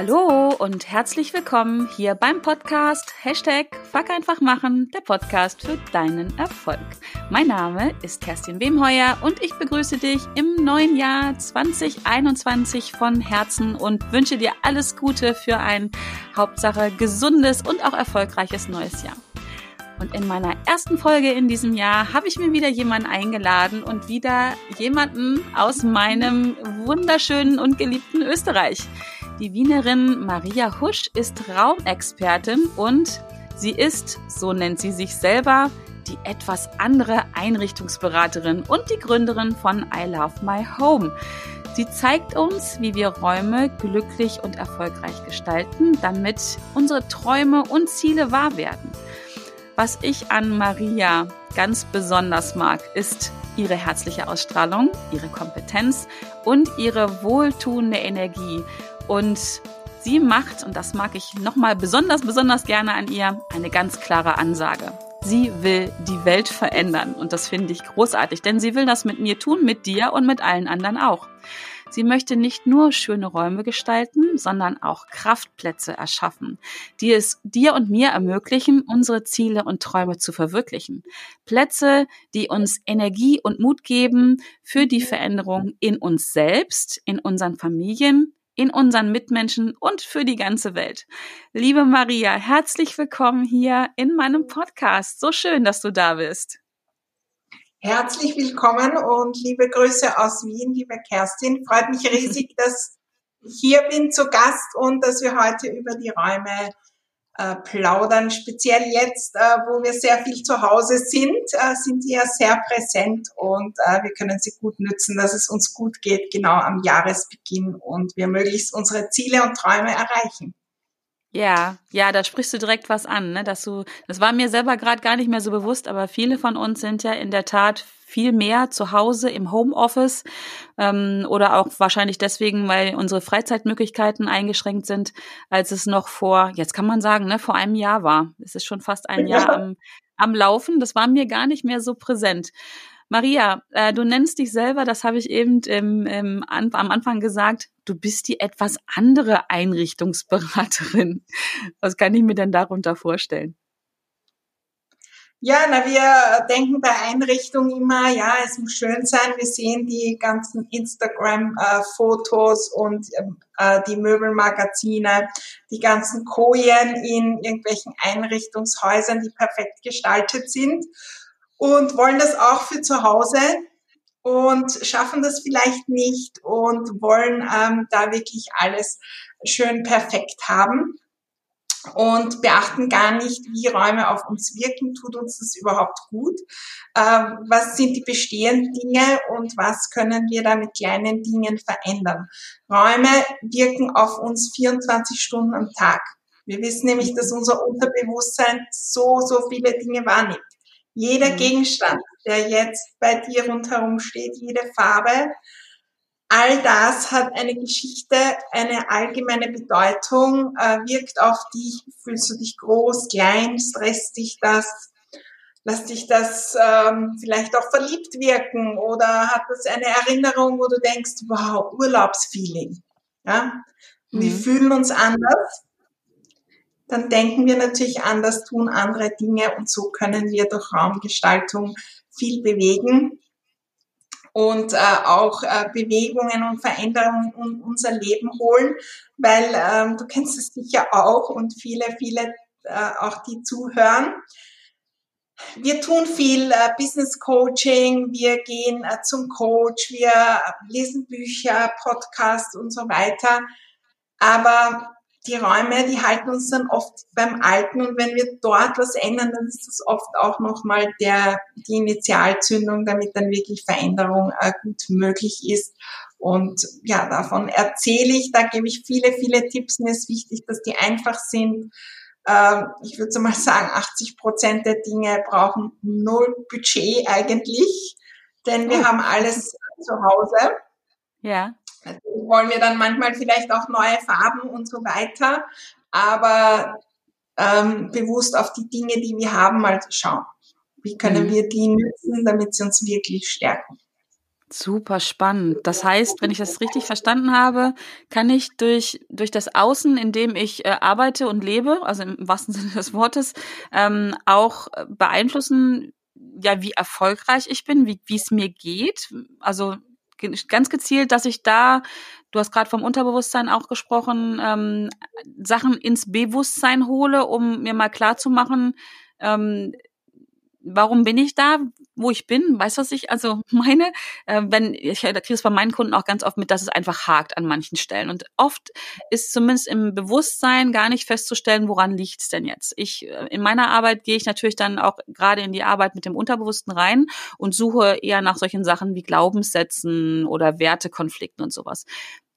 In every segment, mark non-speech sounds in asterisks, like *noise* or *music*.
Hallo und herzlich willkommen hier beim Podcast Hashtag Fuck einfach machen, der Podcast für deinen Erfolg. Mein Name ist Kerstin Wemheuer und ich begrüße dich im neuen Jahr 2021 von Herzen und wünsche dir alles Gute für ein Hauptsache gesundes und auch erfolgreiches neues Jahr. Und in meiner ersten Folge in diesem Jahr habe ich mir wieder jemanden eingeladen und wieder jemanden aus meinem wunderschönen und geliebten Österreich. Die Wienerin Maria Husch ist Raumexpertin und sie ist, so nennt sie sich selber, die etwas andere Einrichtungsberaterin und die Gründerin von I Love My Home. Sie zeigt uns, wie wir Räume glücklich und erfolgreich gestalten, damit unsere Träume und Ziele wahr werden. Was ich an Maria ganz besonders mag, ist ihre herzliche Ausstrahlung, ihre Kompetenz und ihre wohltuende Energie. Und sie macht, und das mag ich nochmal besonders, besonders gerne an ihr, eine ganz klare Ansage. Sie will die Welt verändern und das finde ich großartig, denn sie will das mit mir tun, mit dir und mit allen anderen auch. Sie möchte nicht nur schöne Räume gestalten, sondern auch Kraftplätze erschaffen, die es dir und mir ermöglichen, unsere Ziele und Träume zu verwirklichen. Plätze, die uns Energie und Mut geben für die Veränderung in uns selbst, in unseren Familien, in unseren Mitmenschen und für die ganze Welt. Liebe Maria, herzlich willkommen hier in meinem Podcast. So schön, dass du da bist. Herzlich willkommen und liebe Grüße aus Wien, liebe Kerstin. Freut mich riesig, *laughs* dass ich hier bin zu Gast und dass wir heute über die Räume äh, plaudern. Speziell jetzt, äh, wo wir sehr viel zu Hause sind, äh, sind sie ja sehr präsent und äh, wir können sie gut nützen, dass es uns gut geht, genau am Jahresbeginn und wir möglichst unsere Ziele und Träume erreichen. Ja, ja, da sprichst du direkt was an, ne? Dass du, das war mir selber gerade gar nicht mehr so bewusst, aber viele von uns sind ja in der Tat viel mehr zu Hause im Homeoffice ähm, oder auch wahrscheinlich deswegen, weil unsere Freizeitmöglichkeiten eingeschränkt sind, als es noch vor, jetzt kann man sagen, ne, vor einem Jahr war. Es ist schon fast ein Jahr am, am Laufen. Das war mir gar nicht mehr so präsent. Maria, äh, du nennst dich selber, das habe ich eben im, im, am Anfang gesagt, du bist die etwas andere Einrichtungsberaterin. Was kann ich mir denn darunter vorstellen? Ja, na, wir denken bei Einrichtung immer, ja, es muss schön sein. Wir sehen die ganzen Instagram-Fotos und äh, die Möbelmagazine, die ganzen Kojen in irgendwelchen Einrichtungshäusern, die perfekt gestaltet sind und wollen das auch für zu Hause und schaffen das vielleicht nicht und wollen ähm, da wirklich alles schön perfekt haben und beachten gar nicht, wie Räume auf uns wirken, tut uns das überhaupt gut, ähm, was sind die bestehenden Dinge und was können wir da mit kleinen Dingen verändern. Räume wirken auf uns 24 Stunden am Tag. Wir wissen nämlich, dass unser Unterbewusstsein so, so viele Dinge wahrnimmt. Jeder mhm. Gegenstand, der jetzt bei dir rundherum steht, jede Farbe, all das hat eine Geschichte, eine allgemeine Bedeutung, äh, wirkt auf dich, fühlst du dich groß, klein, stresst dich das, lass dich das ähm, vielleicht auch verliebt wirken oder hat das eine Erinnerung, wo du denkst, wow, Urlaubsfeeling. Ja? Mhm. Wir fühlen uns anders dann denken wir natürlich anders, tun andere Dinge und so können wir durch Raumgestaltung viel bewegen und äh, auch äh, Bewegungen und Veränderungen in unser Leben holen, weil ähm, du kennst es sicher auch und viele, viele äh, auch die zuhören. Wir tun viel äh, Business Coaching, wir gehen äh, zum Coach, wir lesen Bücher, Podcasts und so weiter. Aber die Räume, die halten uns dann oft beim Alten und wenn wir dort was ändern, dann ist das oft auch nochmal der, die Initialzündung, damit dann wirklich Veränderung äh, gut möglich ist. Und ja, davon erzähle ich, da gebe ich viele, viele Tipps. Mir ist wichtig, dass die einfach sind. Ähm, ich würde mal sagen, 80 Prozent der Dinge brauchen null Budget eigentlich, denn wir oh. haben alles zu Hause. Ja. Natürlich wollen wir dann manchmal vielleicht auch neue Farben und so weiter, aber ähm, bewusst auf die Dinge, die wir haben, mal schauen. Wie können mhm. wir die nutzen, damit sie uns wirklich stärken? Super spannend. Das heißt, wenn ich das richtig verstanden habe, kann ich durch, durch das Außen, in dem ich äh, arbeite und lebe, also im wahrsten *laughs* Sinne des Wortes, ähm, auch beeinflussen, ja, wie erfolgreich ich bin, wie wie es mir geht. Also ganz gezielt, dass ich da, du hast gerade vom Unterbewusstsein auch gesprochen, ähm, Sachen ins Bewusstsein hole, um mir mal klar zu machen, ähm, warum bin ich da, wo ich bin? Weißt du, was ich also *laughs* meine? Äh, wenn ich da kriege es bei meinen Kunden auch ganz oft mit, dass es einfach hakt an manchen Stellen. Und oft ist zumindest im Bewusstsein gar nicht festzustellen, woran liegt es denn jetzt. Ich äh, in meiner Arbeit gehe ich natürlich dann auch gerade in die Arbeit mit dem Unterbewussten rein und suche eher nach solchen Sachen wie Glaubenssätzen oder Wertekonflikten und sowas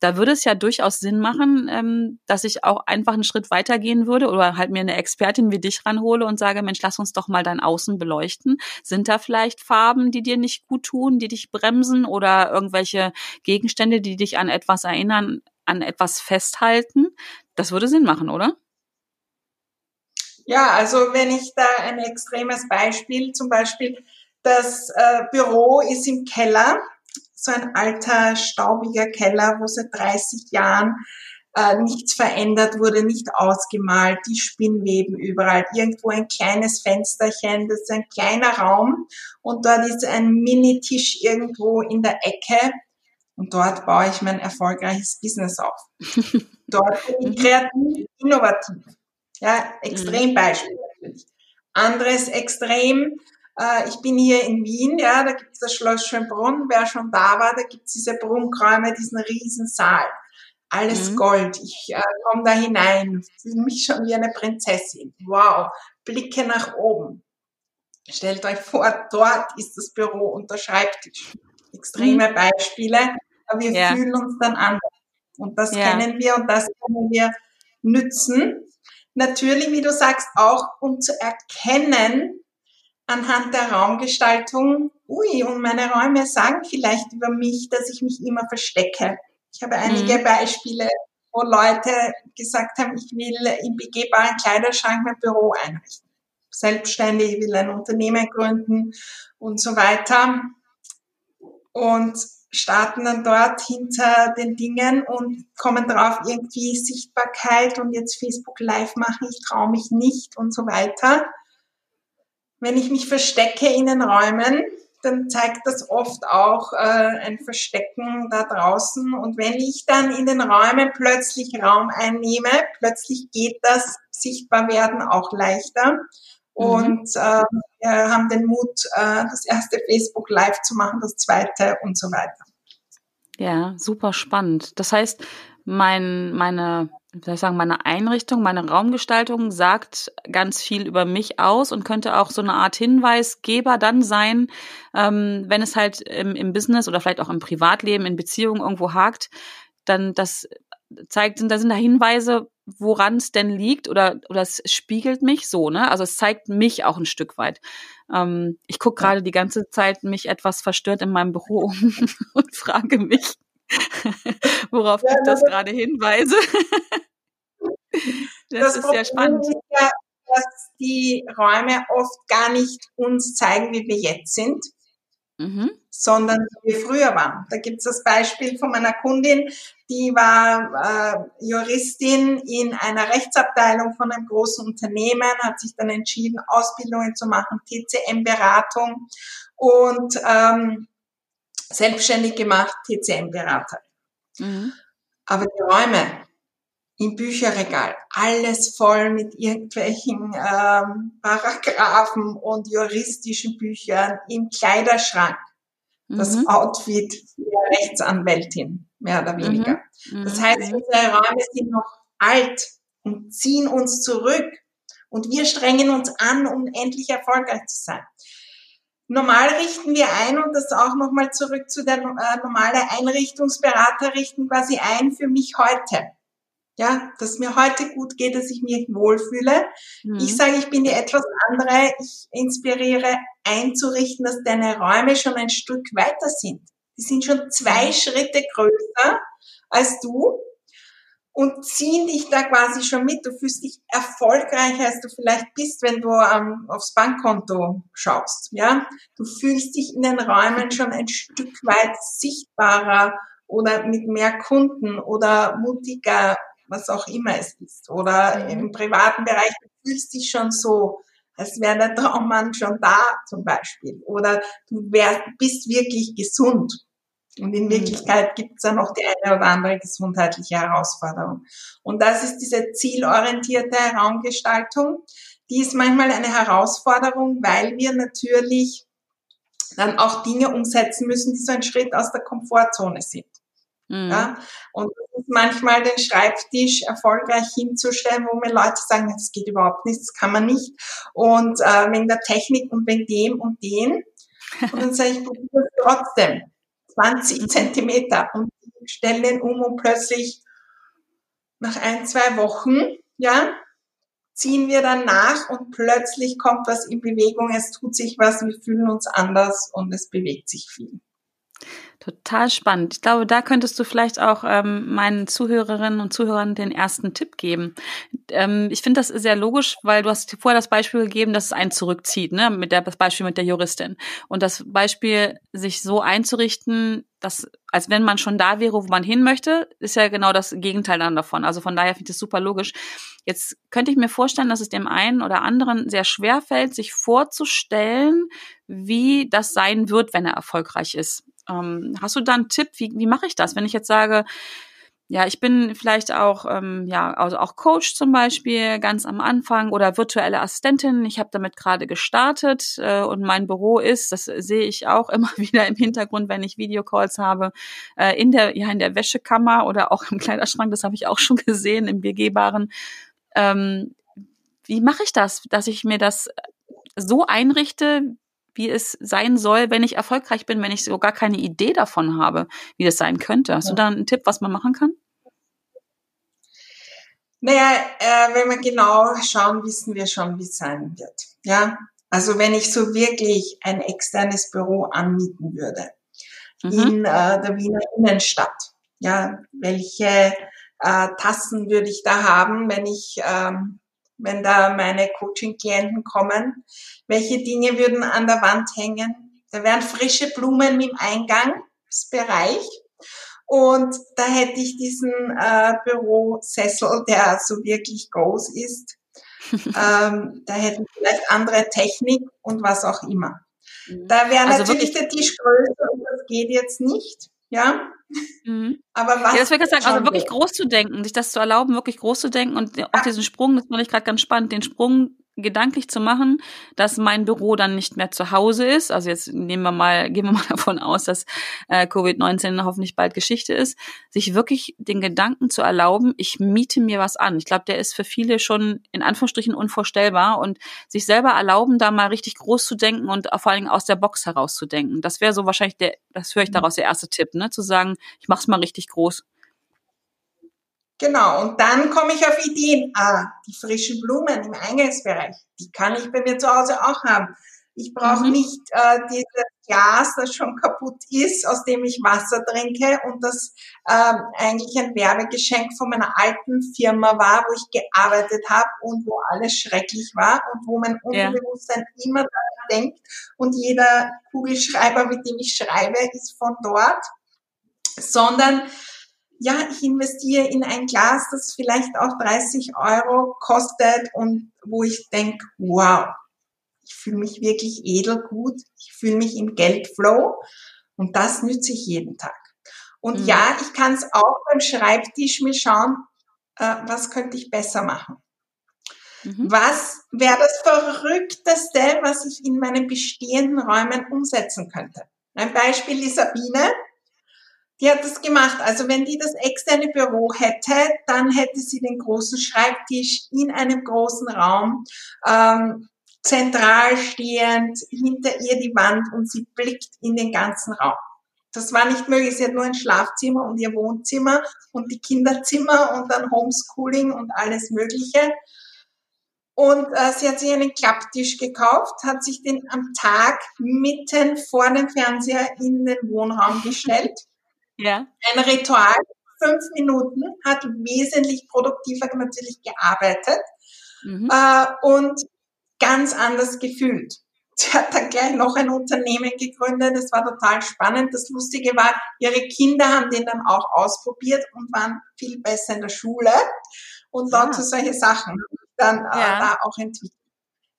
da würde es ja durchaus Sinn machen, ähm, dass ich auch einfach einen Schritt weitergehen würde oder halt mir eine Expertin wie dich ranhole und sage, Mensch, lass uns doch mal dein Außen beleuchten. Sind da vielleicht Farben, die dir nicht gut tun, die dich bremsen oder irgendwelche Gegenstände, die dich an etwas erinnern, an etwas festhalten? Das würde Sinn machen, oder? Ja, also wenn ich da ein extremes Beispiel, zum Beispiel das äh, Büro ist im Keller so ein alter, staubiger Keller, wo seit 30 Jahren äh, nichts verändert wurde, nicht ausgemalt, die Spinnweben überall, irgendwo ein kleines Fensterchen, das ist ein kleiner Raum und dort ist ein Minitisch irgendwo in der Ecke und dort baue ich mein erfolgreiches Business auf. *laughs* dort bin ich kreativ, innovativ. Ja, Extrembeispiel natürlich. Anderes Extrem, ich bin hier in Wien, ja, da gibt es das Schloss Schönbrunn. Wer schon da war, da gibt es diese Prunkräume, diesen riesen Saal. Alles mhm. Gold. Ich äh, komme da hinein, fühle mich schon wie eine Prinzessin. Wow, Blicke nach oben. Stellt euch vor, dort ist das Büro und der Schreibtisch. Extreme mhm. Beispiele, aber wir ja. fühlen uns dann anders. Und das ja. kennen wir und das können wir nützen. Natürlich, wie du sagst, auch um zu erkennen, anhand der Raumgestaltung, ui, und meine Räume sagen vielleicht über mich, dass ich mich immer verstecke. Ich habe einige mhm. Beispiele, wo Leute gesagt haben, ich will im begehbaren Kleiderschrank mein Büro einrichten. Selbstständig, ich will ein Unternehmen gründen und so weiter. Und starten dann dort hinter den Dingen und kommen drauf irgendwie Sichtbarkeit und jetzt Facebook Live machen, ich traue mich nicht und so weiter. Wenn ich mich verstecke in den Räumen, dann zeigt das oft auch äh, ein Verstecken da draußen. Und wenn ich dann in den Räumen plötzlich Raum einnehme, plötzlich geht das Sichtbarwerden auch leichter. Mhm. Und äh, wir haben den Mut, äh, das erste Facebook Live zu machen, das zweite und so weiter. Ja, super spannend. Das heißt, mein, meine wie soll ich sagen, meine Einrichtung, meine Raumgestaltung sagt ganz viel über mich aus und könnte auch so eine Art Hinweisgeber dann sein, ähm, wenn es halt im, im Business oder vielleicht auch im Privatleben, in Beziehungen irgendwo hakt, dann das zeigt, da sind da Hinweise, woran es denn liegt oder, oder es spiegelt mich so, ne? Also es zeigt mich auch ein Stück weit. Ähm, ich gucke gerade die ganze Zeit mich etwas verstört in meinem Büro um *laughs* und frage mich, *laughs* worauf ja, ich das gerade hinweise. *laughs* das, das ist sehr spannend. Ist ja, dass die Räume oft gar nicht uns zeigen, wie wir jetzt sind, mhm. sondern wie wir früher waren. Da gibt es das Beispiel von meiner Kundin, die war äh, Juristin in einer Rechtsabteilung von einem großen Unternehmen, hat sich dann entschieden, Ausbildungen zu machen, TCM-Beratung und ähm, selbstständig gemacht, TCM-Berater. Mhm. Aber die Räume im Bücherregal, alles voll mit irgendwelchen ähm, Paragraphen und juristischen Büchern, im Kleiderschrank, mhm. das Outfit der Rechtsanwältin, mehr oder weniger. Mhm. Das heißt, mhm. unsere Räume sind noch alt und ziehen uns zurück und wir strengen uns an, um endlich erfolgreich zu sein. Normal richten wir ein und das auch nochmal zurück zu der äh, normale Einrichtungsberater richten quasi ein für mich heute. Ja, dass mir heute gut geht, dass ich mich wohlfühle. Mhm. Ich sage, ich bin die etwas andere. Ich inspiriere einzurichten, dass deine Räume schon ein Stück weiter sind. Die sind schon zwei mhm. Schritte größer als du. Und ziehen dich da quasi schon mit. Du fühlst dich erfolgreicher, als du vielleicht bist, wenn du ähm, aufs Bankkonto schaust. Ja, du fühlst dich in den Räumen schon ein Stück weit sichtbarer oder mit mehr Kunden oder mutiger, was auch immer es ist. Oder mhm. im privaten Bereich du fühlst dich schon so, als wäre der Traummann schon da zum Beispiel. Oder du wär, bist wirklich gesund. Und in mhm. Wirklichkeit gibt es ja noch die eine oder andere gesundheitliche Herausforderung. Und das ist diese zielorientierte Raumgestaltung. Die ist manchmal eine Herausforderung, weil wir natürlich dann auch Dinge umsetzen müssen, die so ein Schritt aus der Komfortzone sind. Mhm. Ja? Und manchmal den Schreibtisch erfolgreich hinzustellen, wo mir Leute sagen, das geht überhaupt nicht, das kann man nicht. Und äh, wegen der Technik und wegen dem und dem. Und dann sage ich, probiere es trotzdem. 20 Zentimeter und stelle den um und plötzlich nach ein, zwei Wochen, ja, ziehen wir dann nach und plötzlich kommt was in Bewegung, es tut sich was, wir fühlen uns anders und es bewegt sich viel. Total spannend. Ich glaube, da könntest du vielleicht auch ähm, meinen Zuhörerinnen und Zuhörern den ersten Tipp geben. Ähm, ich finde das sehr logisch, weil du hast vorher das Beispiel gegeben, dass es einen zurückzieht, ne? Mit der das Beispiel mit der Juristin. Und das Beispiel, sich so einzurichten, dass, als wenn man schon da wäre, wo man hin möchte, ist ja genau das Gegenteil dann davon. Also von daher finde ich das super logisch. Jetzt könnte ich mir vorstellen, dass es dem einen oder anderen sehr schwer fällt, sich vorzustellen, wie das sein wird, wenn er erfolgreich ist. Ähm, hast du da einen Tipp? Wie, wie mache ich das, wenn ich jetzt sage, ja, ich bin vielleicht auch, ähm, ja, also auch Coach zum Beispiel ganz am Anfang oder virtuelle Assistentin. Ich habe damit gerade gestartet äh, und mein Büro ist, das sehe ich auch *laughs* immer wieder im Hintergrund, wenn ich Videocalls habe, äh, in der, ja, in der Wäschekammer oder auch im Kleiderschrank. Das habe ich auch schon *laughs* gesehen im begehbaren. Ähm, wie mache ich das, dass ich mir das so einrichte, wie es sein soll, wenn ich erfolgreich bin, wenn ich so gar keine Idee davon habe, wie das sein könnte. Hast ja. du da einen Tipp, was man machen kann? Naja, äh, wenn wir genau schauen, wissen wir schon, wie es sein wird. Ja, also wenn ich so wirklich ein externes Büro anmieten würde mhm. in äh, der Wiener Innenstadt, ja, welche äh, Tassen würde ich da haben, wenn ich ähm, wenn da meine Coaching-Klienten kommen. Welche Dinge würden an der Wand hängen? Da wären frische Blumen im Eingangsbereich. Und da hätte ich diesen äh, Bürosessel, der so wirklich groß ist. *laughs* ähm, da hätten vielleicht andere Technik und was auch immer. Mhm. Da wäre also natürlich der Tisch größer und das geht jetzt nicht. Ja, Mhm. Aber was? Ja, das würde ich sagen, also wirklich groß zu denken, sich das zu erlauben, wirklich groß zu denken und auch diesen Sprung, das fand ich gerade ganz spannend, den Sprung gedanklich zu machen, dass mein Büro dann nicht mehr zu Hause ist. Also jetzt nehmen wir mal, gehen wir mal *laughs* davon aus, dass äh, Covid-19 hoffentlich bald Geschichte ist, sich wirklich den Gedanken zu erlauben, ich miete mir was an. Ich glaube, der ist für viele schon in Anführungsstrichen unvorstellbar und sich selber erlauben, da mal richtig groß zu denken und vor allen Dingen aus der Box herauszudenken. Das wäre so wahrscheinlich der, das höre ich mhm. daraus der erste Tipp, ne, zu sagen, ich mach's mal richtig groß. Genau, und dann komme ich auf Ideen. Ah, die frischen Blumen im Eingangsbereich, die kann ich bei mir zu Hause auch haben. Ich brauche mhm. nicht äh, dieses Glas, das schon kaputt ist, aus dem ich Wasser trinke und das ähm, eigentlich ein Werbegeschenk von meiner alten Firma war, wo ich gearbeitet habe und wo alles schrecklich war und wo mein Unterbewusstsein ja. immer daran denkt und jeder Kugelschreiber, mit dem ich schreibe, ist von dort, sondern ja, ich investiere in ein Glas, das vielleicht auch 30 Euro kostet und wo ich denke, wow, ich fühle mich wirklich edelgut, ich fühle mich im Geldflow und das nütze ich jeden Tag. Und mhm. ja, ich kann es auch beim Schreibtisch mir schauen, äh, was könnte ich besser machen. Mhm. Was wäre das Verrückteste, was ich in meinen bestehenden Räumen umsetzen könnte? Ein Beispiel ist Sabine. Die hat das gemacht. Also wenn die das externe Büro hätte, dann hätte sie den großen Schreibtisch in einem großen Raum, ähm, zentral stehend, hinter ihr die Wand und sie blickt in den ganzen Raum. Das war nicht möglich. Sie hat nur ein Schlafzimmer und ihr Wohnzimmer und die Kinderzimmer und dann Homeschooling und alles Mögliche. Und äh, sie hat sich einen Klapptisch gekauft, hat sich den am Tag mitten vor dem Fernseher in den Wohnraum gestellt *laughs* ja. Ein Ritual fünf Minuten, hat wesentlich produktiver natürlich gearbeitet mhm. äh, und ganz anders gefühlt. Sie hat dann gleich noch ein Unternehmen gegründet. Das war total spannend. Das Lustige war, ihre Kinder haben den dann auch ausprobiert und waren viel besser in der Schule. Und lauter ja. solche Sachen dann äh, ja. da auch entwickelt.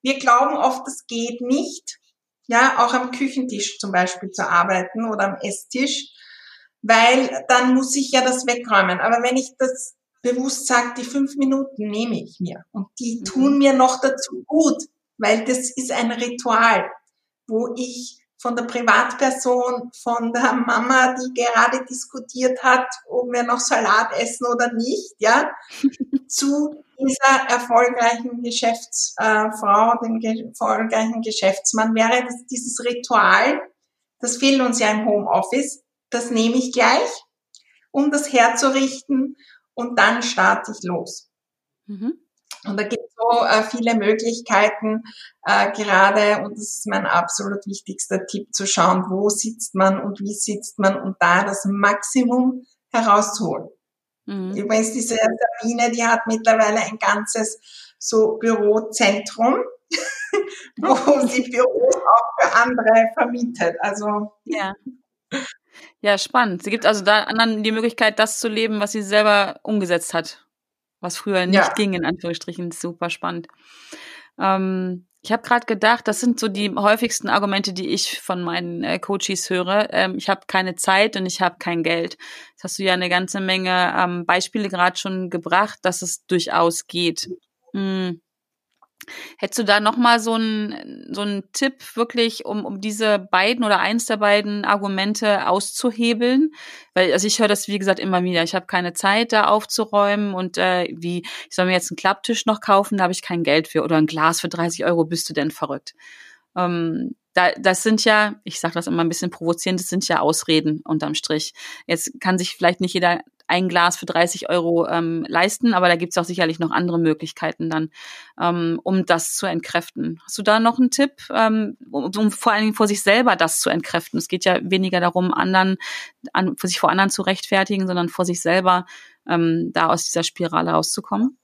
Wir glauben oft, das geht nicht. Ja, auch am Küchentisch zum Beispiel zu arbeiten oder am Esstisch, weil dann muss ich ja das wegräumen. Aber wenn ich das bewusst sage, die fünf Minuten nehme ich mir und die mhm. tun mir noch dazu gut, weil das ist ein Ritual, wo ich von der Privatperson, von der Mama, die gerade diskutiert hat, ob wir noch Salat essen oder nicht, ja, *laughs* zu dieser erfolgreichen Geschäftsfrau, dem erfolgreichen Geschäftsmann wäre das, dieses Ritual, das fehlt uns ja im Homeoffice, das nehme ich gleich, um das herzurichten und dann starte ich los. Mhm. Und da gibt es so äh, viele Möglichkeiten, äh, gerade, und das ist mein absolut wichtigster Tipp, zu schauen, wo sitzt man und wie sitzt man und da das Maximum herauszuholen. Mhm. Übrigens, diese Sabine, die hat mittlerweile ein ganzes so Bürozentrum, *laughs* wo *laughs* sie Büros auch für andere vermietet. Also ja. Ja, spannend. Sie gibt also da anderen die Möglichkeit, das zu leben, was sie selber umgesetzt hat was früher nicht ja. ging, in Anführungsstrichen. Super spannend. Ähm, ich habe gerade gedacht, das sind so die häufigsten Argumente, die ich von meinen äh, Coaches höre. Ähm, ich habe keine Zeit und ich habe kein Geld. Das hast du ja eine ganze Menge ähm, Beispiele gerade schon gebracht, dass es durchaus geht. Hm. Hättest du da nochmal so einen so einen Tipp wirklich, um, um diese beiden oder eins der beiden Argumente auszuhebeln? Weil, also ich höre das, wie gesagt, immer wieder. Ich habe keine Zeit, da aufzuräumen und äh, wie, ich soll mir jetzt einen Klapptisch noch kaufen, da habe ich kein Geld für. Oder ein Glas für 30 Euro, bist du denn verrückt? Ähm, da, das sind ja, ich sage das immer ein bisschen provozierend, das sind ja Ausreden unterm Strich. Jetzt kann sich vielleicht nicht jeder ein Glas für 30 Euro ähm, leisten, aber da gibt's auch sicherlich noch andere Möglichkeiten dann, ähm, um das zu entkräften. Hast du da noch einen Tipp, ähm, um, um vor allen Dingen vor sich selber das zu entkräften? Es geht ja weniger darum, anderen, an, sich vor anderen zu rechtfertigen, sondern vor sich selber ähm, da aus dieser Spirale rauszukommen.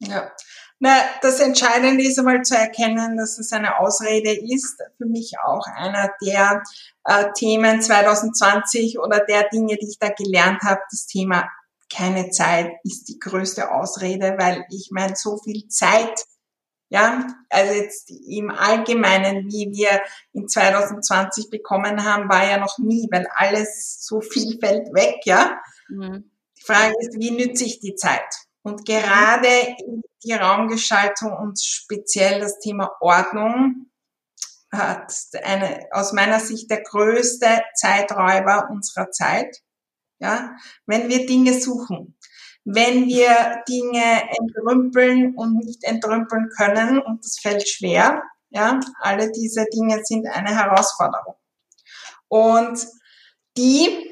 Ja, na, das Entscheidende ist einmal zu erkennen, dass es eine Ausrede ist. Für mich auch einer der äh, Themen 2020 oder der Dinge, die ich da gelernt habe. Das Thema keine Zeit ist die größte Ausrede, weil ich meine, so viel Zeit, ja, also jetzt im Allgemeinen, wie wir in 2020 bekommen haben, war ja noch nie, weil alles so viel fällt weg, ja. Mhm. Die Frage ist, wie nütze ich die Zeit? Und gerade die Raumgestaltung und speziell das Thema Ordnung hat eine, aus meiner Sicht der größte Zeiträuber unserer Zeit. Ja, wenn wir Dinge suchen, wenn wir Dinge entrümpeln und nicht entrümpeln können und das fällt schwer, ja, alle diese Dinge sind eine Herausforderung. Und die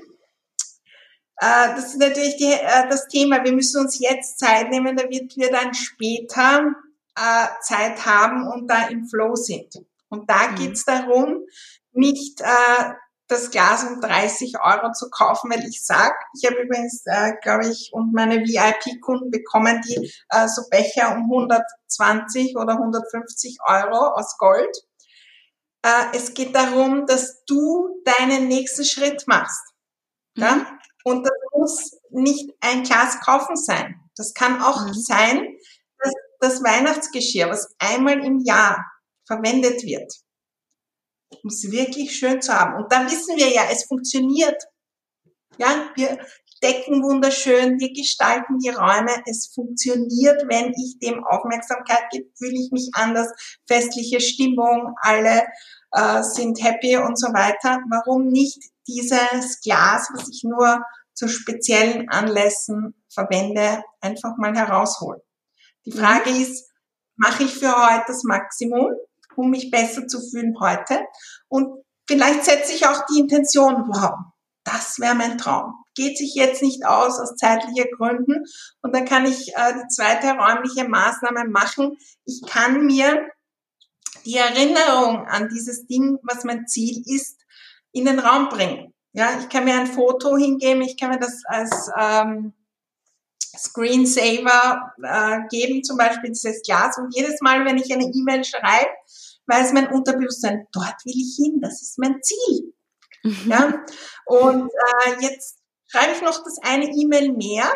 das ist natürlich die, äh, das Thema. Wir müssen uns jetzt Zeit nehmen, damit wir dann später äh, Zeit haben und da im Flow sind. Und da mhm. geht's darum, nicht äh, das Glas um 30 Euro zu kaufen, weil ich sag, ich habe übrigens, äh, glaube ich, und meine VIP-Kunden bekommen die äh, so Becher um 120 oder 150 Euro aus Gold. Äh, es geht darum, dass du deinen nächsten Schritt machst. Mhm. Und das muss nicht ein Glas kaufen sein. Das kann auch mhm. sein, dass das Weihnachtsgeschirr, was einmal im Jahr verwendet wird, muss wirklich schön zu haben. Und da wissen wir ja, es funktioniert. Ja, wir decken wunderschön, wir gestalten die Räume. Es funktioniert, wenn ich dem Aufmerksamkeit gebe, fühle ich mich anders, festliche Stimmung, alle äh, sind happy und so weiter. Warum nicht dieses Glas, was ich nur zu speziellen Anlässen verwende, einfach mal herausholen. Die mhm. Frage ist, mache ich für heute das Maximum, um mich besser zu fühlen heute? Und vielleicht setze ich auch die Intention, wow, das wäre mein Traum. Geht sich jetzt nicht aus aus zeitlichen Gründen. Und dann kann ich äh, die zweite räumliche Maßnahme machen. Ich kann mir die Erinnerung an dieses Ding, was mein Ziel ist, in den Raum bringen. Ja, ich kann mir ein Foto hingeben, ich kann mir das als ähm, Screensaver äh, geben, zum Beispiel dieses Glas. Und jedes Mal, wenn ich eine E-Mail schreibe, weiß mein Unterbewusstsein, dort will ich hin, das ist mein Ziel. Mhm. Ja? Und äh, jetzt schreibe ich noch das eine E-Mail mehr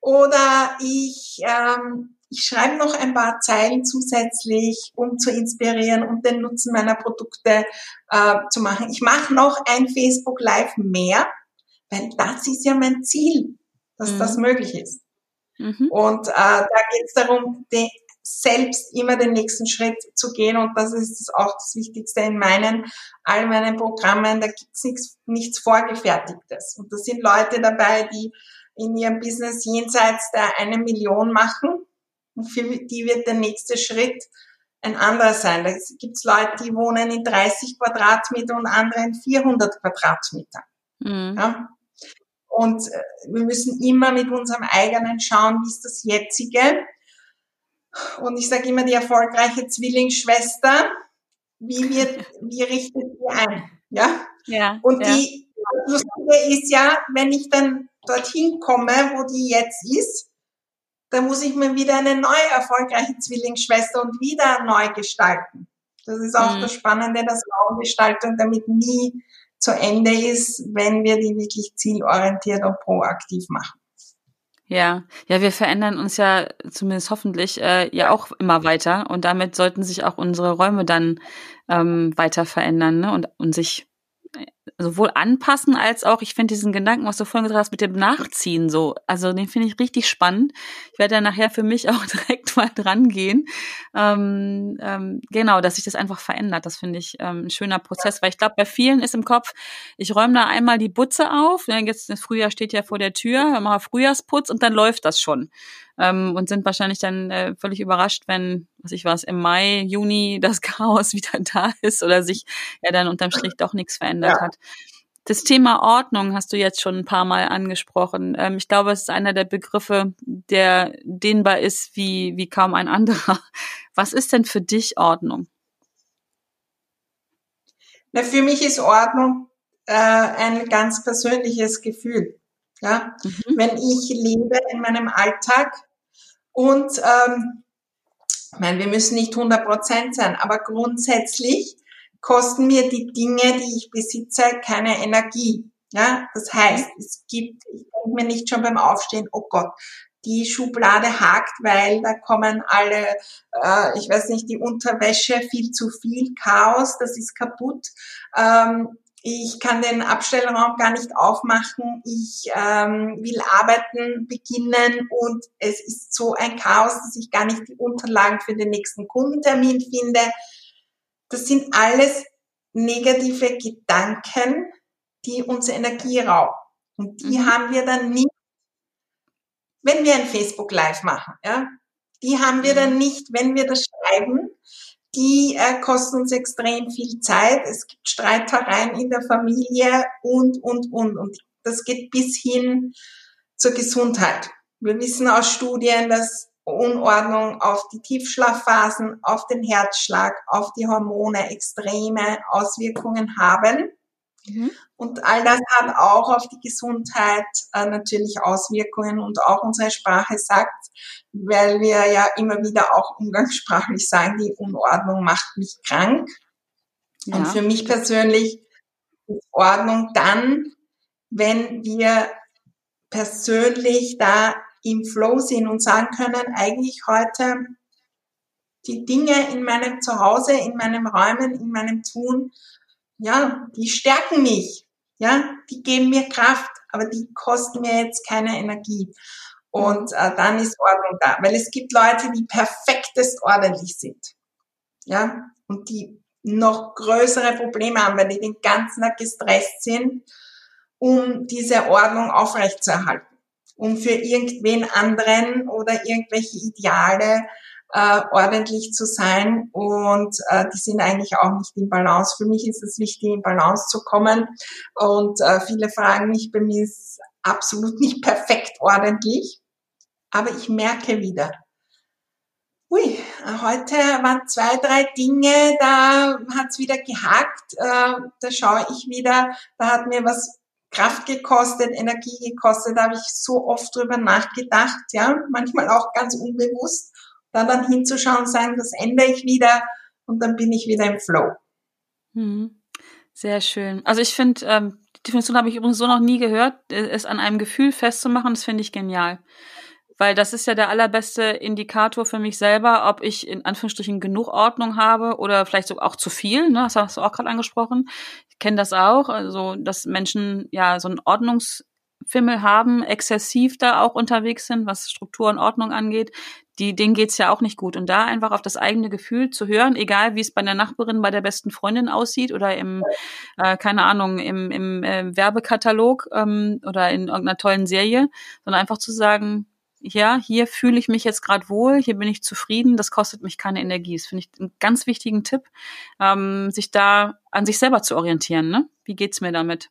oder ich, ähm, ich schreibe noch ein paar Zeilen zusätzlich, um zu inspirieren und den Nutzen meiner Produkte äh, zu machen. Ich mache noch ein Facebook Live mehr, weil das ist ja mein Ziel, dass mhm. das möglich ist. Mhm. Und äh, da geht es darum, die, selbst immer den nächsten Schritt zu gehen. Und das ist auch das Wichtigste in meinen, all meinen Programmen. Da gibt's nichts, nichts Vorgefertigtes. Und da sind Leute dabei, die in ihrem Business jenseits der eine Million machen. Und für die wird der nächste Schritt ein anderer sein. Da gibt's Leute, die wohnen in 30 Quadratmeter und andere in 400 Quadratmeter. Mhm. Ja? Und äh, wir müssen immer mit unserem eigenen schauen, wie ist das jetzige und ich sage immer, die erfolgreiche Zwillingsschwester, wie wird, *laughs* wie richtet die ein? Ja. ja und ja. die Lustige ist ja, wenn ich dann dorthin komme, wo die jetzt ist, dann muss ich mir wieder eine neue erfolgreiche Zwillingsschwester und wieder neu gestalten. Das ist auch mhm. das Spannende, dass Raumgestaltung damit nie zu Ende ist, wenn wir die wirklich zielorientiert und proaktiv machen. Ja, ja, wir verändern uns ja zumindest hoffentlich äh, ja auch immer weiter und damit sollten sich auch unsere Räume dann ähm, weiter verändern ne? und, und sich sowohl anpassen als auch, ich finde diesen Gedanken, was du vorhin gesagt hast, mit dem Nachziehen so, also den finde ich richtig spannend. Ich werde da nachher für mich *laughs* auch direkt mal dran gehen. Ähm, ähm, genau, dass sich das einfach verändert, das finde ich ähm, ein schöner Prozess, weil ich glaube, bei vielen ist im Kopf, ich räume da einmal die Butze auf, ne, jetzt das Frühjahr steht ja vor der Tür, mache Frühjahrsputz und dann läuft das schon ähm, und sind wahrscheinlich dann äh, völlig überrascht, wenn, was ich was, im Mai, Juni das *laughs* Chaos wieder da ist oder sich ja dann unterm Strich doch nichts verändert ja. hat. Das Thema Ordnung hast du jetzt schon ein paar Mal angesprochen. Ähm, ich glaube, es ist einer der Begriffe, der dehnbar ist wie, wie kaum ein anderer. *laughs* Was ist denn für dich Ordnung? Na, für mich ist Ordnung äh, ein ganz persönliches Gefühl. Ja? Mhm. Wenn ich lebe in meinem Alltag und ähm, ich meine, wir müssen nicht 100 Prozent sein, aber grundsätzlich kosten mir die Dinge, die ich besitze, keine Energie. Ja, das heißt, es gibt, ich denke mir nicht schon beim Aufstehen, oh Gott, die Schublade hakt, weil da kommen alle, äh, ich weiß nicht, die Unterwäsche viel zu viel, Chaos, das ist kaputt. Ähm, ich kann den Abstellraum gar nicht aufmachen, ich ähm, will arbeiten beginnen und es ist so ein Chaos, dass ich gar nicht die Unterlagen für den nächsten Kundentermin finde. Das sind alles negative Gedanken, die unsere Energie rauben. Und die mhm. haben wir dann nicht, wenn wir ein Facebook Live machen. Ja? Die haben wir dann mhm. nicht, wenn wir das schreiben, die äh, kosten uns extrem viel Zeit. Es gibt Streitereien in der Familie und, und, und. Und das geht bis hin zur Gesundheit. Wir wissen aus Studien, dass Unordnung auf die Tiefschlafphasen, auf den Herzschlag, auf die Hormone extreme Auswirkungen haben. Mhm. Und all das hat auch auf die Gesundheit äh, natürlich Auswirkungen und auch unsere Sprache sagt, weil wir ja immer wieder auch umgangssprachlich sagen, die Unordnung macht mich krank. Ja. Und für mich persönlich ist Ordnung dann, wenn wir persönlich da im Flow sind und sagen können, eigentlich heute die Dinge in meinem Zuhause, in meinem Räumen, in meinem Tun ja, die stärken mich, ja, die geben mir Kraft, aber die kosten mir jetzt keine Energie. Und äh, dann ist Ordnung da, weil es gibt Leute, die perfektest ordentlich sind, ja, und die noch größere Probleme haben, weil die den ganzen Tag gestresst sind, um diese Ordnung aufrechtzuerhalten, um für irgendwen anderen oder irgendwelche Ideale äh, ordentlich zu sein und äh, die sind eigentlich auch nicht in Balance. Für mich ist es wichtig, in Balance zu kommen und äh, viele fragen mich, bei mir ist absolut nicht perfekt ordentlich, aber ich merke wieder, ui, heute waren zwei, drei Dinge, da hat's wieder gehackt. Äh, da schaue ich wieder, da hat mir was Kraft gekostet, Energie gekostet, da habe ich so oft drüber nachgedacht, ja, manchmal auch ganz unbewusst, da dann hinzuschauen und sagen, das ändere ich wieder und dann bin ich wieder im Flow. Mhm. Sehr schön. Also ich finde, ähm, die Definition habe ich übrigens so noch nie gehört, es an einem Gefühl festzumachen, das finde ich genial. Weil das ist ja der allerbeste Indikator für mich selber, ob ich in Anführungsstrichen genug Ordnung habe oder vielleicht sogar auch zu viel. Ne? Das hast du auch gerade angesprochen. Kenne das auch, also dass Menschen ja so einen Ordnungsfimmel haben, exzessiv da auch unterwegs sind, was Struktur und Ordnung angeht. Die, denen geht's ja auch nicht gut. Und da einfach auf das eigene Gefühl zu hören, egal wie es bei der Nachbarin, bei der besten Freundin aussieht oder im, äh, keine Ahnung, im, im äh, Werbekatalog ähm, oder in irgendeiner tollen Serie, sondern einfach zu sagen, ja, hier fühle ich mich jetzt gerade wohl, hier bin ich zufrieden, das kostet mich keine Energie. Das finde ich einen ganz wichtigen Tipp, ähm, sich da an sich selber zu orientieren. Ne? Wie geht's mir damit?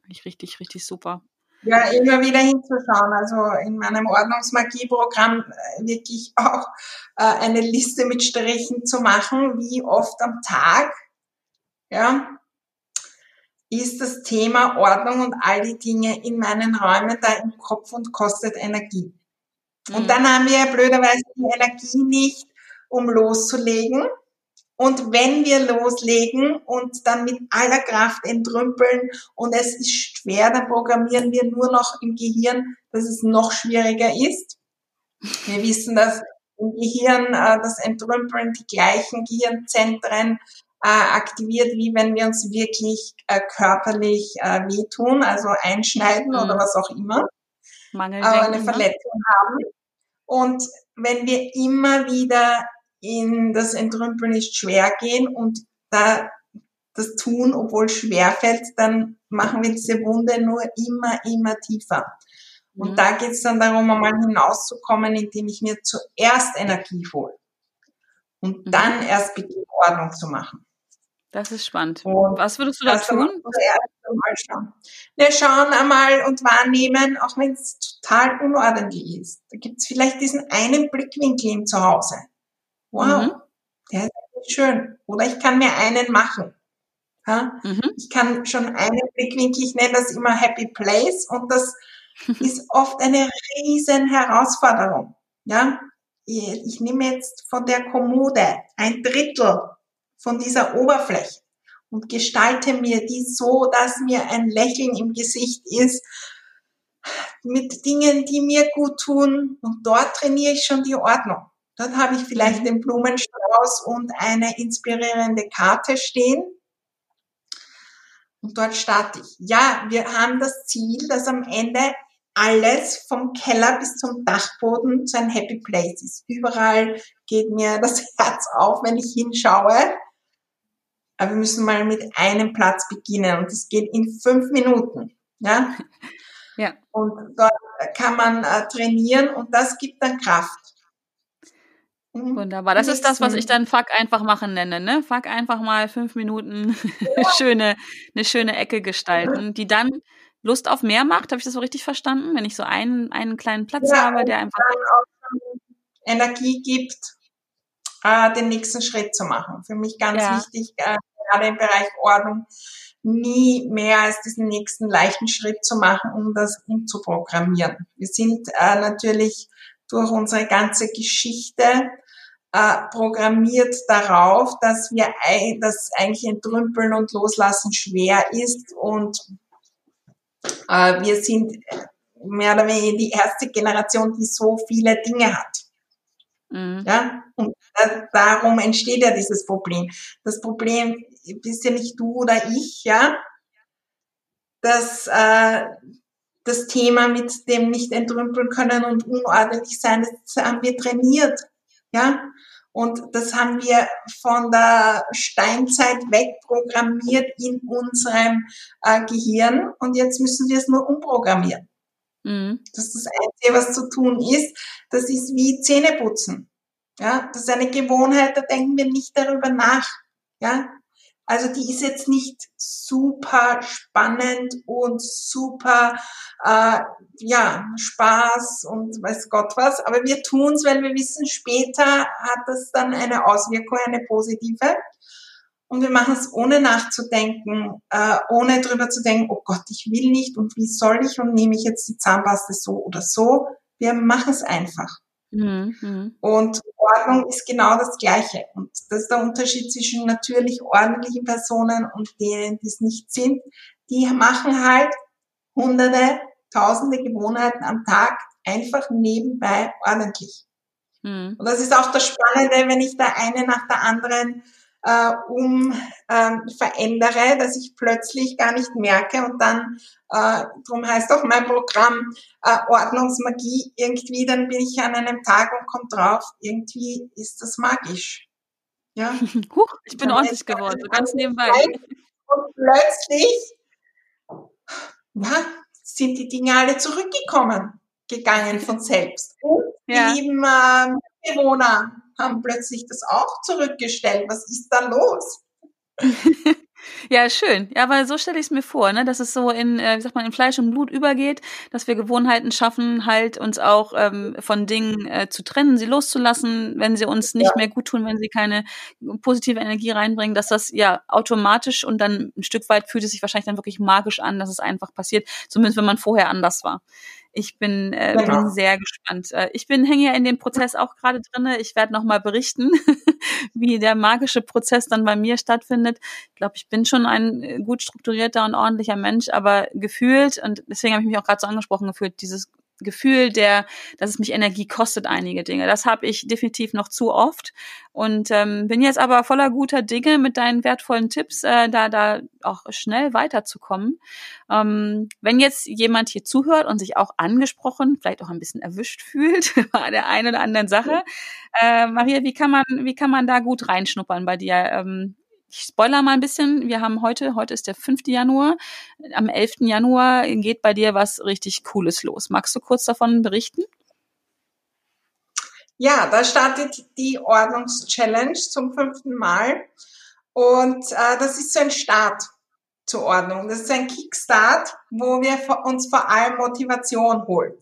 Finde ich richtig, richtig super. Ja, immer wieder hinzuschauen. Also in meinem Ordnungsmagie-Programm äh, wirklich auch äh, eine Liste mit Strichen zu machen, wie oft am Tag, ja, ist das Thema Ordnung und all die Dinge in meinen Räumen da im Kopf und kostet Energie. Und dann haben wir blöderweise die Energie nicht, um loszulegen. Und wenn wir loslegen und dann mit aller Kraft entrümpeln und es ist schwer, dann programmieren wir nur noch im Gehirn, dass es noch schwieriger ist. Wir wissen, dass im Gehirn äh, das Entrümpeln die gleichen Gehirnzentren äh, aktiviert, wie wenn wir uns wirklich äh, körperlich äh, wehtun, also einschneiden mhm. oder was auch immer. Eine ne? Verletzung haben. Und wenn wir immer wieder in das Entrümpeln ist schwer gehen und da das tun, obwohl es schwer fällt, dann machen wir diese Wunde nur immer, immer tiefer. Und mhm. da geht es dann darum, einmal hinauszukommen, indem ich mir zuerst Energie hole und mhm. dann erst beginne, Ordnung zu machen. Das ist spannend. Und Was würdest du da tun? Mal schauen. Wir schauen einmal und wahrnehmen, auch wenn es total unordentlich ist. Da gibt es vielleicht diesen einen Blickwinkel im Zuhause. Wow, mhm. der ist schön. Oder ich kann mir einen machen. Ja? Mhm. Ich kann schon einen Blickwinkel, ich nenne das immer Happy Place und das *laughs* ist oft eine riesen Herausforderung. Ja, ich nehme jetzt von der Kommode ein Drittel von dieser Oberfläche und gestalte mir die so, dass mir ein Lächeln im Gesicht ist, mit Dingen, die mir gut tun. Und dort trainiere ich schon die Ordnung. Dort habe ich vielleicht mhm. den Blumenstrauß und eine inspirierende Karte stehen. Und dort starte ich. Ja, wir haben das Ziel, dass am Ende alles vom Keller bis zum Dachboden zu ein Happy Place ist. Überall geht mir das *laughs* Herz auf, wenn ich hinschaue. Aber wir müssen mal mit einem Platz beginnen und das geht in fünf Minuten. Ja. *laughs* Ja. Und dort kann man äh, trainieren und das gibt dann Kraft. Mhm. Wunderbar. Das ist das, was ich dann Fuck einfach machen nenne, ne? Fuck einfach mal fünf Minuten *laughs* ja. schöne, eine schöne Ecke gestalten, die dann Lust auf mehr macht. Habe ich das so richtig verstanden? Wenn ich so einen, einen kleinen Platz ja, habe, der einfach Energie gibt, äh, den nächsten Schritt zu machen. Für mich ganz ja. wichtig, äh, gerade im Bereich Ordnung, nie mehr als diesen nächsten leichten Schritt zu machen, um das umzuprogrammieren. Wir sind äh, natürlich durch unsere ganze Geschichte äh, programmiert darauf, dass wir dass eigentlich entrümpeln und loslassen schwer ist und äh, wir sind mehr oder weniger die erste Generation, die so viele Dinge hat. Mhm. Ja, und darum entsteht ja dieses Problem. Das Problem bist ja nicht du oder ich, ja. Das, äh, das Thema mit dem nicht entrümpeln können und unordentlich sein, das haben wir trainiert, ja. Und das haben wir von der Steinzeit weg programmiert in unserem äh, Gehirn und jetzt müssen wir es nur umprogrammieren. Mhm. Das ist das Einzige, was zu tun ist. Das ist wie Zähneputzen. Ja, das ist eine Gewohnheit, da denken wir nicht darüber nach. Ja, Also die ist jetzt nicht super spannend und super äh, ja Spaß und weiß Gott was, aber wir tun's, weil wir wissen, später hat das dann eine Auswirkung, eine positive. Und wir machen es ohne nachzudenken, äh, ohne drüber zu denken, oh Gott, ich will nicht und wie soll ich und nehme ich jetzt die Zahnpaste so oder so. Wir machen es einfach. Mhm. mhm. Und Ordnung ist genau das Gleiche. Und das ist der Unterschied zwischen natürlich ordentlichen Personen und denen, die es nicht sind. Die machen halt hunderte, tausende Gewohnheiten am Tag einfach nebenbei ordentlich. Mhm. Und das ist auch das Spannende, wenn ich da eine nach der anderen äh, um ähm, verändere, dass ich plötzlich gar nicht merke und dann, äh, darum heißt auch mein Programm äh, Ordnungsmagie, irgendwie dann bin ich an einem Tag und komme drauf, irgendwie ist das magisch. Ja. *laughs* Huch, ich bin ordentlich geworden, ganz nebenbei. Und plötzlich ja, sind die Dinge alle zurückgekommen, gegangen von selbst. Und ja. die lieben äh, Bewohner haben plötzlich das auch zurückgestellt. Was ist da los? *laughs* Ja, schön. Ja, weil so stelle ich es mir vor, ne, dass es so in, äh, wie sagt man, in Fleisch und Blut übergeht, dass wir Gewohnheiten schaffen, halt uns auch ähm, von Dingen äh, zu trennen, sie loszulassen, wenn sie uns nicht ja. mehr gut tun, wenn sie keine positive Energie reinbringen, dass das ja automatisch und dann ein Stück weit fühlt es sich wahrscheinlich dann wirklich magisch an, dass es einfach passiert, zumindest wenn man vorher anders war. Ich bin, äh, genau. bin sehr gespannt. Äh, ich bin hänge ja in dem Prozess auch gerade drinne. Ich werde noch mal berichten, *laughs* wie der magische Prozess dann bei mir stattfindet. Ich glaube, ich bin schon ein äh, gut strukturierter und ordentlicher Mensch, aber gefühlt und deswegen habe ich mich auch gerade so angesprochen gefühlt, dieses Gefühl der, dass es mich Energie kostet, einige Dinge. Das habe ich definitiv noch zu oft und ähm, bin jetzt aber voller guter Dinge mit deinen wertvollen Tipps, äh, da da auch schnell weiterzukommen. Ähm, wenn jetzt jemand hier zuhört und sich auch angesprochen, vielleicht auch ein bisschen erwischt *laughs* fühlt bei der einen oder anderen Sache, äh, Maria, wie kann man wie kann man da gut reinschnuppern bei dir? Ähm, ich spoiler mal ein bisschen. Wir haben heute, heute ist der 5. Januar. Am 11. Januar geht bei dir was richtig Cooles los. Magst du kurz davon berichten? Ja, da startet die Ordnungschallenge zum fünften Mal. Und äh, das ist so ein Start zur Ordnung. Das ist ein Kickstart, wo wir uns vor allem Motivation holen.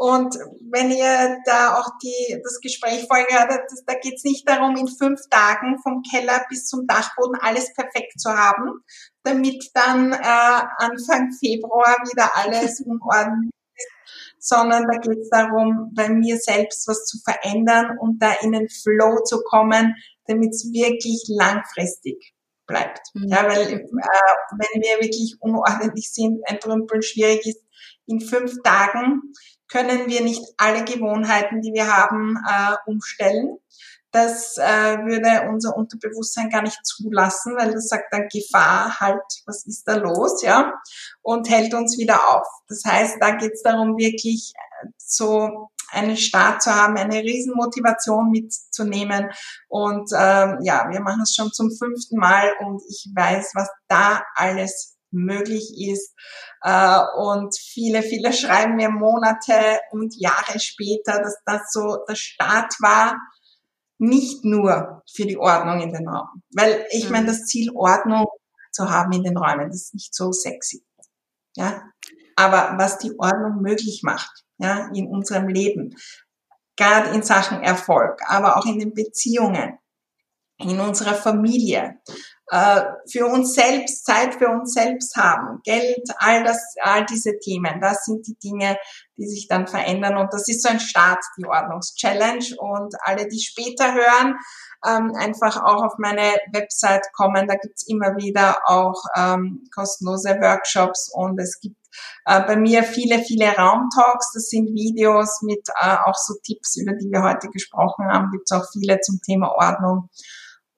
Und wenn ihr da auch die, das Gespräch vorher habt, da geht es nicht darum, in fünf Tagen vom Keller bis zum Dachboden alles perfekt zu haben, damit dann äh, Anfang Februar wieder alles *laughs* unordentlich ist, sondern da geht es darum, bei mir selbst was zu verändern und da in den Flow zu kommen, damit es wirklich langfristig bleibt. Mhm. Ja, weil äh, wenn wir wirklich unordentlich sind, ein Trümpeln schwierig ist, in fünf Tagen können wir nicht alle Gewohnheiten, die wir haben, äh, umstellen. Das äh, würde unser Unterbewusstsein gar nicht zulassen, weil das sagt dann Gefahr, halt, was ist da los, ja, und hält uns wieder auf. Das heißt, da geht es darum, wirklich äh, so einen Start zu haben, eine Riesenmotivation mitzunehmen. Und ähm, ja, wir machen es schon zum fünften Mal und ich weiß, was da alles möglich ist. Äh, und viele, viele schreiben mir Monate und Jahre später, dass das so der Start war, nicht nur für die Ordnung in den Raum. Weil ich mhm. meine, das Ziel Ordnung zu haben in den Räumen, das ist nicht so sexy. Ja, aber was die Ordnung möglich macht, ja, in unserem Leben, gerade in Sachen Erfolg, aber auch in den Beziehungen, in unserer Familie, äh, für uns selbst, Zeit für uns selbst haben, Geld, all das, all diese Themen, das sind die Dinge, die sich dann verändern. Und das ist so ein Start, die Ordnungschallenge. Und alle, die später hören, ähm, einfach auch auf meine Website kommen, da gibt's immer wieder auch ähm, kostenlose Workshops. Und es gibt äh, bei mir viele, viele Raumtalks, das sind Videos mit äh, auch so Tipps, über die wir heute gesprochen haben, gibt's auch viele zum Thema Ordnung.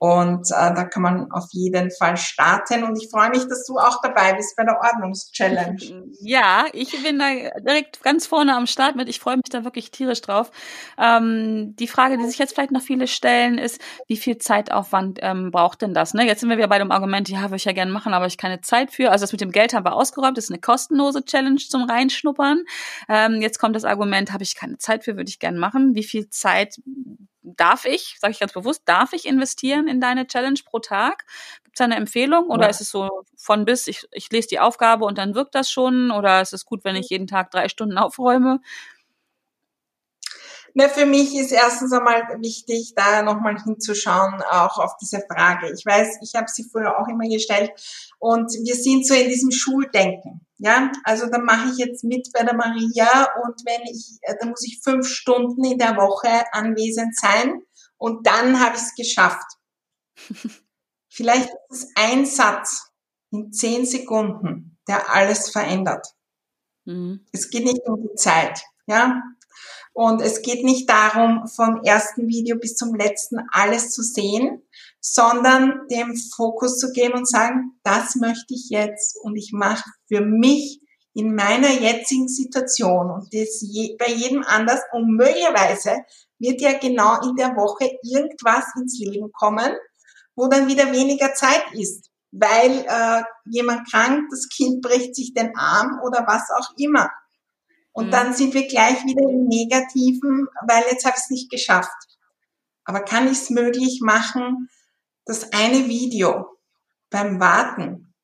Und äh, da kann man auf jeden Fall starten. Und ich freue mich, dass du auch dabei bist bei der Ordnungschallenge. *laughs* Ja, ich bin da direkt ganz vorne am Start mit. Ich freue mich da wirklich tierisch drauf. Ähm, die Frage, die sich jetzt vielleicht noch viele stellen, ist, wie viel Zeitaufwand ähm, braucht denn das? Ne? Jetzt sind wir wieder bei dem Argument, ja, würde ich ja gerne machen, aber ich keine Zeit für. Also das mit dem Geld haben wir ausgeräumt. Das ist eine kostenlose Challenge zum Reinschnuppern. Ähm, jetzt kommt das Argument, habe ich keine Zeit für, würde ich gerne machen. Wie viel Zeit darf ich, sage ich ganz bewusst, darf ich investieren in deine Challenge pro Tag? Gibt es eine Empfehlung oder ja. ist es so von bis, ich, ich lese die Aufgabe und dann wirkt das schon oder ist es gut, wenn ich jeden Tag drei Stunden *laughs* aufräume? Na, für mich ist erstens einmal wichtig, da nochmal hinzuschauen, auch auf diese Frage. Ich weiß, ich habe sie früher auch immer gestellt und wir sind so in diesem Schuldenken. Ja, also da mache ich jetzt mit bei der Maria und wenn ich, äh, da muss ich fünf Stunden in der Woche anwesend sein und dann habe ich es geschafft. *laughs* Vielleicht ist es ein Satz in zehn Sekunden, der alles verändert. Mhm. Es geht nicht um die Zeit. Ja, und es geht nicht darum, vom ersten Video bis zum letzten alles zu sehen, sondern dem Fokus zu geben und sagen, das möchte ich jetzt und ich mache für mich in meiner jetzigen Situation und das je, bei jedem anders und möglicherweise wird ja genau in der Woche irgendwas ins Leben kommen, wo dann wieder weniger Zeit ist, weil äh, jemand krank, das Kind bricht sich den Arm oder was auch immer. Und mhm. dann sind wir gleich wieder im Negativen, weil jetzt habe ich es nicht geschafft. Aber kann ich es möglich machen, das eine Video beim Warten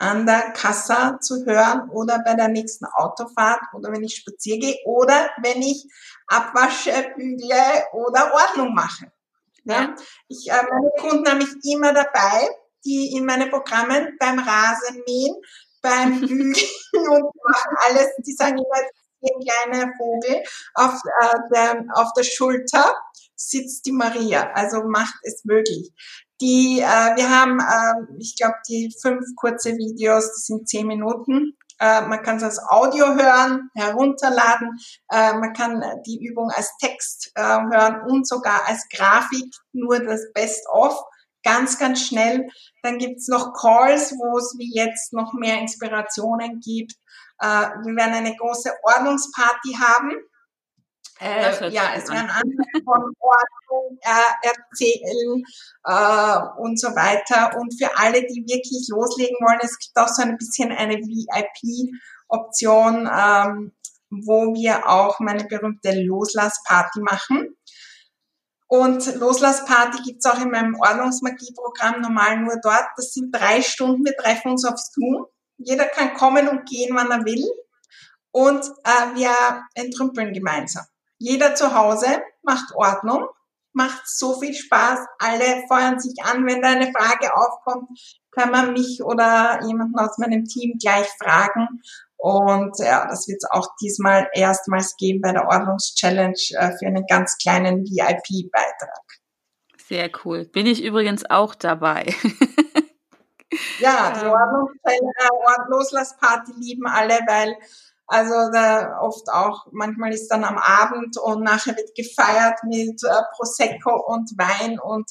an der Kassa zu hören oder bei der nächsten Autofahrt oder wenn ich spazieren gehe oder wenn ich abwasche, bügle oder Ordnung mache. Ja? Ich, äh, meine Kunden haben mich immer dabei, die in meinen Programmen beim Rasenmähen, beim *laughs* Bügeln und machen alles, die sagen immer, ein kleiner Vogel, auf, äh, der, auf der Schulter sitzt die Maria, also macht es möglich. Die, äh, wir haben, äh, ich glaube, die fünf kurze Videos, das sind zehn Minuten. Äh, man kann es als Audio hören, herunterladen. Äh, man kann die Übung als Text äh, hören und sogar als Grafik, nur das Best-of ganz, ganz schnell. Dann gibt's noch Calls, wo es wie jetzt noch mehr Inspirationen gibt. Äh, wir werden eine große Ordnungsparty haben. Äh, ja, es werden andere von Ordnung äh, erzählen äh, und so weiter. Und für alle, die wirklich loslegen wollen, es gibt auch so ein bisschen eine VIP-Option, ähm, wo wir auch meine berühmte Loslassparty machen. Und Loslassparty gibt's auch in meinem Ordnungsmagie-Programm normal nur dort. Das sind drei Stunden. Wir treffen uns auf Zoom. Jeder kann kommen und gehen, wann er will. Und äh, wir entrümpeln gemeinsam. Jeder zu Hause macht Ordnung, macht so viel Spaß. Alle feuern sich an, wenn da eine Frage aufkommt, kann man mich oder jemanden aus meinem Team gleich fragen. Und ja, das wird es auch diesmal erstmals geben bei der Ordnungschallenge äh, für einen ganz kleinen VIP-Beitrag. Sehr cool. Bin ich übrigens auch dabei. *laughs* ja, die Ordnungschallenge, äh, Loslassparty lieben alle, weil also da oft auch, manchmal ist dann am Abend und nachher wird gefeiert mit äh, Prosecco und Wein und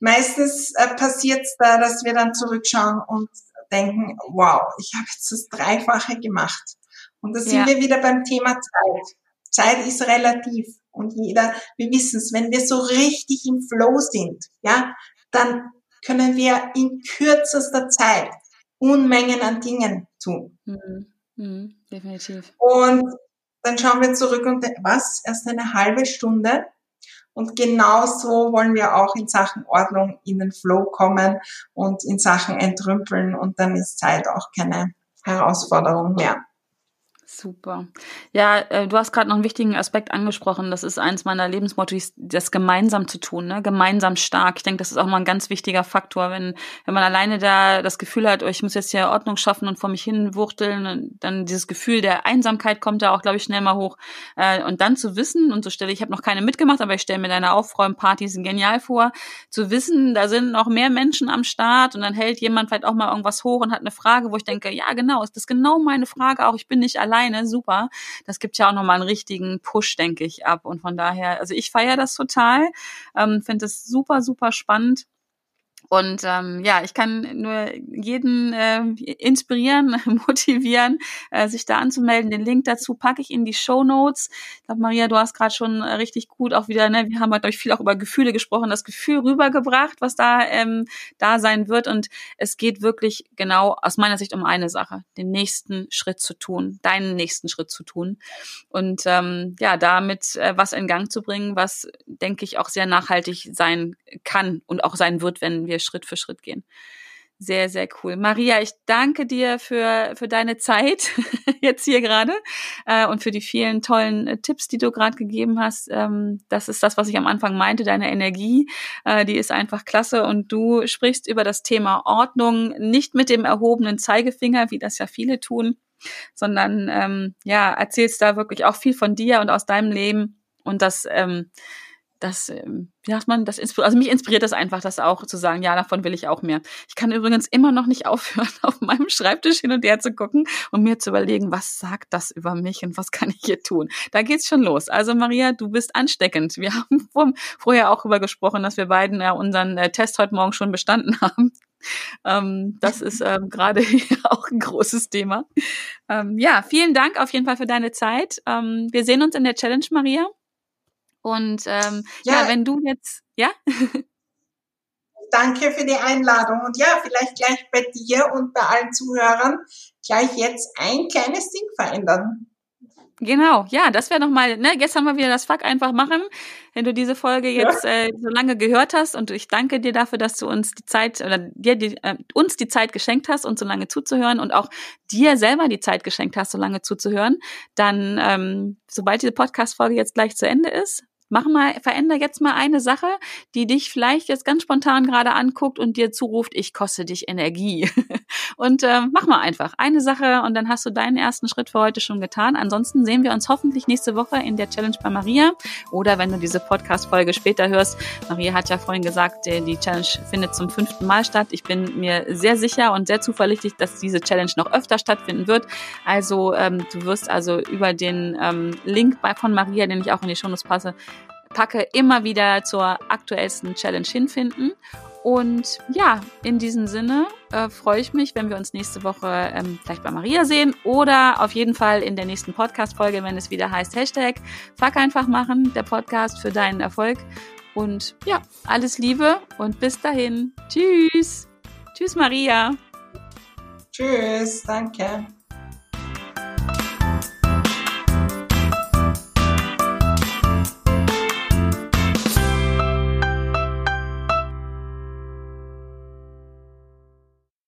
meistens äh, passiert es da, dass wir dann zurückschauen und denken, wow, ich habe jetzt das Dreifache gemacht. Und da sind ja. wir wieder beim Thema Zeit. Zeit ist relativ und jeder, wir wissen es, wenn wir so richtig im Flow sind, ja, dann können wir in kürzester Zeit Unmengen an Dingen tun. Mhm. Mhm. Definitiv. Und dann schauen wir zurück und was, erst eine halbe Stunde? Und genau so wollen wir auch in Sachen Ordnung in den Flow kommen und in Sachen entrümpeln und dann ist Zeit auch keine Herausforderung mehr. Super. Ja, äh, du hast gerade noch einen wichtigen Aspekt angesprochen. Das ist eins meiner Lebensmottos, das gemeinsam zu tun, ne? gemeinsam stark. Ich denke, das ist auch mal ein ganz wichtiger Faktor, wenn, wenn man alleine da das Gefühl hat, oh, ich muss jetzt hier Ordnung schaffen und vor mich hin wuchteln, dann dieses Gefühl der Einsamkeit kommt da auch, glaube ich, schnell mal hoch. Äh, und dann zu wissen, und so stelle ich habe noch keine mitgemacht, aber ich stelle mir deine Aufräumpartys genial vor, zu wissen, da sind noch mehr Menschen am Start und dann hält jemand vielleicht auch mal irgendwas hoch und hat eine Frage, wo ich denke, ja, genau, ist das genau meine Frage auch, ich bin nicht allein alleine, super. Das gibt ja auch nochmal einen richtigen Push, denke ich, ab. Und von daher, also ich feiere das total, ähm, finde es super, super spannend. Und ähm, ja, ich kann nur jeden äh, inspirieren, *laughs* motivieren, äh, sich da anzumelden. Den Link dazu packe ich in die Show Notes. Ich glaube, Maria, du hast gerade schon äh, richtig gut auch wieder, ne, wir haben glaube ich, viel auch über Gefühle gesprochen, das Gefühl rübergebracht, was da ähm, da sein wird. Und es geht wirklich genau aus meiner Sicht um eine Sache, den nächsten Schritt zu tun, deinen nächsten Schritt zu tun. Und ähm, ja, damit äh, was in Gang zu bringen, was, denke ich, auch sehr nachhaltig sein kann und auch sein wird, wenn wir wir Schritt für Schritt gehen. Sehr, sehr cool. Maria, ich danke dir für, für deine Zeit *laughs* jetzt hier gerade äh, und für die vielen tollen äh, Tipps, die du gerade gegeben hast. Ähm, das ist das, was ich am Anfang meinte, deine Energie, äh, die ist einfach klasse und du sprichst über das Thema Ordnung nicht mit dem erhobenen Zeigefinger, wie das ja viele tun, sondern ähm, ja, erzählst da wirklich auch viel von dir und aus deinem Leben und das ähm, das, ähm, wie sagt man, das also mich inspiriert das einfach, das auch zu sagen, ja, davon will ich auch mehr. Ich kann übrigens immer noch nicht *laughs* aufhören, auf meinem Schreibtisch hin und her zu gucken und mir zu überlegen, was sagt das über mich und was kann ich hier tun. Da geht's schon los. Also Maria, du bist ansteckend. Wir *laughs* haben vorher auch darüber gesprochen, dass wir beiden ja unseren äh, Test heute Morgen schon bestanden *laughs* haben. Ähm, das ist ähm, gerade auch ein großes Thema. Ähm, ja, vielen Dank auf jeden Fall für deine Zeit. Ähm, wir sehen uns in der Challenge, Maria. Und ähm, ja. ja, wenn du jetzt, ja? *laughs* Danke für die Einladung. Und ja, vielleicht gleich bei dir und bei allen Zuhörern gleich jetzt ein kleines Ding verändern. Genau, ja, das wäre nochmal, ne, haben wir wieder das Fuck einfach machen. Wenn du diese Folge jetzt ja. äh, so lange gehört hast und ich danke dir dafür, dass du uns die Zeit oder dir die, äh, uns die Zeit geschenkt hast, uns so lange zuzuhören und auch dir selber die Zeit geschenkt hast, so lange zuzuhören, dann, ähm, sobald diese Podcast-Folge jetzt gleich zu Ende ist, Mach mal, veränder jetzt mal eine Sache, die dich vielleicht jetzt ganz spontan gerade anguckt und dir zuruft, ich koste dich Energie. *laughs* und äh, mach mal einfach eine Sache und dann hast du deinen ersten Schritt für heute schon getan. Ansonsten sehen wir uns hoffentlich nächste Woche in der Challenge bei Maria oder wenn du diese Podcast-Folge später hörst. Maria hat ja vorhin gesagt, äh, die Challenge findet zum fünften Mal statt. Ich bin mir sehr sicher und sehr zuverlässig, dass diese Challenge noch öfter stattfinden wird. Also ähm, du wirst also über den ähm, Link bei, von Maria, den ich auch in die Shownotes passe, packe, immer wieder zur aktuellsten Challenge hinfinden. Und ja, in diesem Sinne äh, freue ich mich, wenn wir uns nächste Woche ähm, vielleicht bei Maria sehen oder auf jeden Fall in der nächsten Podcast-Folge, wenn es wieder heißt Hashtag Fuck einfach machen, der Podcast für deinen Erfolg. Und ja, alles Liebe und bis dahin. Tschüss. Tschüss, Maria. Tschüss, danke.